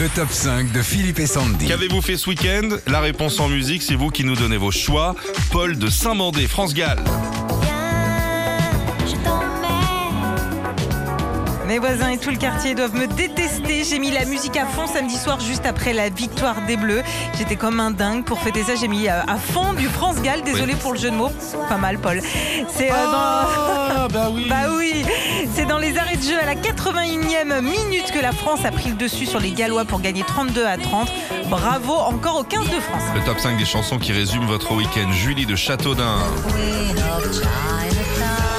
Le top 5 de Philippe et Sandy. Qu'avez-vous fait ce week-end? La réponse en musique, c'est vous qui nous donnez vos choix. Paul de Saint-Mandé, France Gall. je t'emmène. Mes voisins et tout le quartier doivent me détester. J'ai mis la musique à fond samedi soir juste après la victoire des Bleus. J'étais comme un dingue. Pour fêter ça, j'ai mis euh, à fond du France Gall. Désolé pour le jeu de mots. Pas mal, Paul. C'est euh, dans... bah oui. Bah oui, dans les arrêts de jeu à la 81e minute que la France a pris le dessus sur les Gallois pour gagner 32 à 30. Bravo encore au 15 de France. Le top 5 des chansons qui résument votre week-end. Julie de Châteaudun.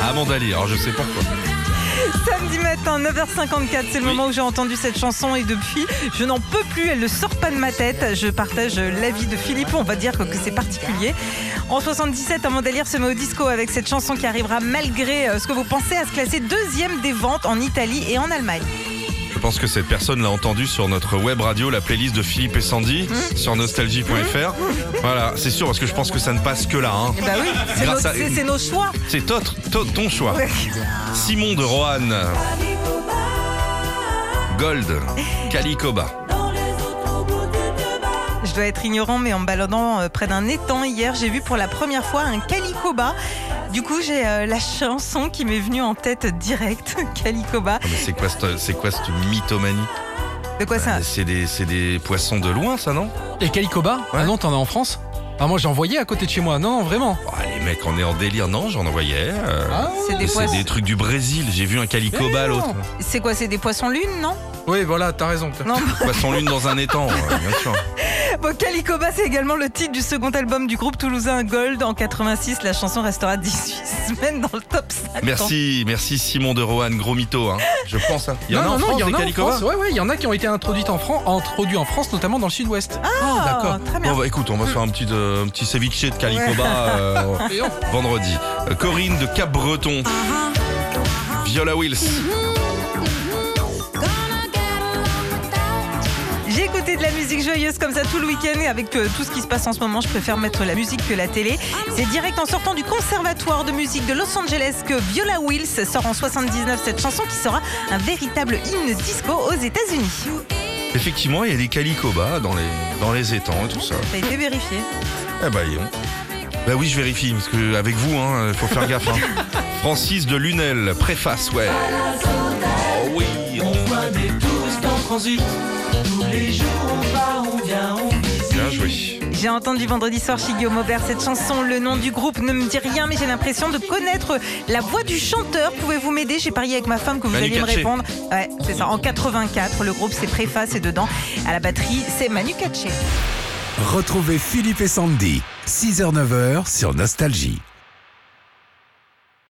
Amanda alors je sais pourquoi. Samedi matin, 9h54, c'est le moment où j'ai entendu cette chanson et depuis, je n'en peux plus, elle ne sort pas de ma tête. Je partage l'avis de Philippe, on va dire que c'est particulier. En 77, Amanda Lear se met au disco avec cette chanson qui arrivera malgré euh, ce que vous pensez à se classer deuxième des ventes en Italie et en Allemagne. Je pense que cette personne l'a entendu sur notre web radio, la playlist de Philippe et Sandy, sur nostalgie.fr. Voilà, c'est sûr, parce que je pense que ça ne passe que là. hein. Bah oui, c'est nos, à- choix. C'est ton choix. Ouais. Simon de Roanne. Gold. Calicoba. Je dois être ignorant, mais en me baladant euh, près d'un étang hier, j'ai vu pour la première fois un calicoba. Du coup, j'ai euh, la chanson qui m'est venue en tête direct, calicoba. Mais c'est quoi, cette- c'est quoi cette mythomanie? De quoi ça? C'est des, poissons de loin, ça, non? Et Calicoba? Ah non, t'en as en France? Ah, moi j'en voyais à côté de chez moi. Non, non, vraiment. Oh, Les mecs, on est en délire. Non, j'en envoyais. euh, Ah, C'est des c'est poissons. des trucs du Brésil. J'ai vu un calicoba l'autre. C'est quoi C'est des poissons lunes, non? Oui, voilà, t'as raison. Non. Poisson lune dans un étang, ouais, bien sûr. Bon, Calicoba, c'est également le titre du second album du groupe toulousain Gold. En 86, la chanson restera 18 semaines dans le top 50. Merci, merci Simon de Roanne, gros mytho. Hein. Je pense. hein. Il y en non, a en non, France, il y en a en calicoba France. Ouais, ouais, il y en a qui ont été introduites en France, introduits en France, notamment dans le sud-ouest. Ah, D'accord. Très bien. Bon, bah, écoute, on va faire un petit, euh, un petit ceviche de calicoba euh, vendredi. Euh, Corinne de Cap-Breton. Viola Wills. J'ai écouté de la musique joyeuse comme ça tout le week-end et avec euh, tout ce qui se passe en ce moment, je préfère mettre la musique que la télé. C'est direct en sortant du conservatoire de musique de Los Angeles que Viola Wills sort en 79 cette chanson qui sera un véritable hymne disco aux États-Unis. Effectivement, il y a des calicobas dans les, dans les étangs et tout ça. Ça a été vérifié. Eh bah, donc. Bah oui, je vérifie, parce que avec vous, il faut faire gaffe. hein. Francis de Lunel, préface, ouais. Oh oui, Bien joué. J'ai entendu vendredi soir chez Guillaume Aubert cette chanson. Le nom du groupe ne me dit rien, mais j'ai l'impression de connaître la voix du chanteur. Pouvez-vous m'aider? J'ai parié avec ma femme que vous Manu alliez me répondre. Ouais, c'est ça. En 84, le groupe c'est Préface et dedans, à la batterie, c'est Manu Katché. Retrouvez Philippe et Sandy. 6h-9h sur Nostalgie.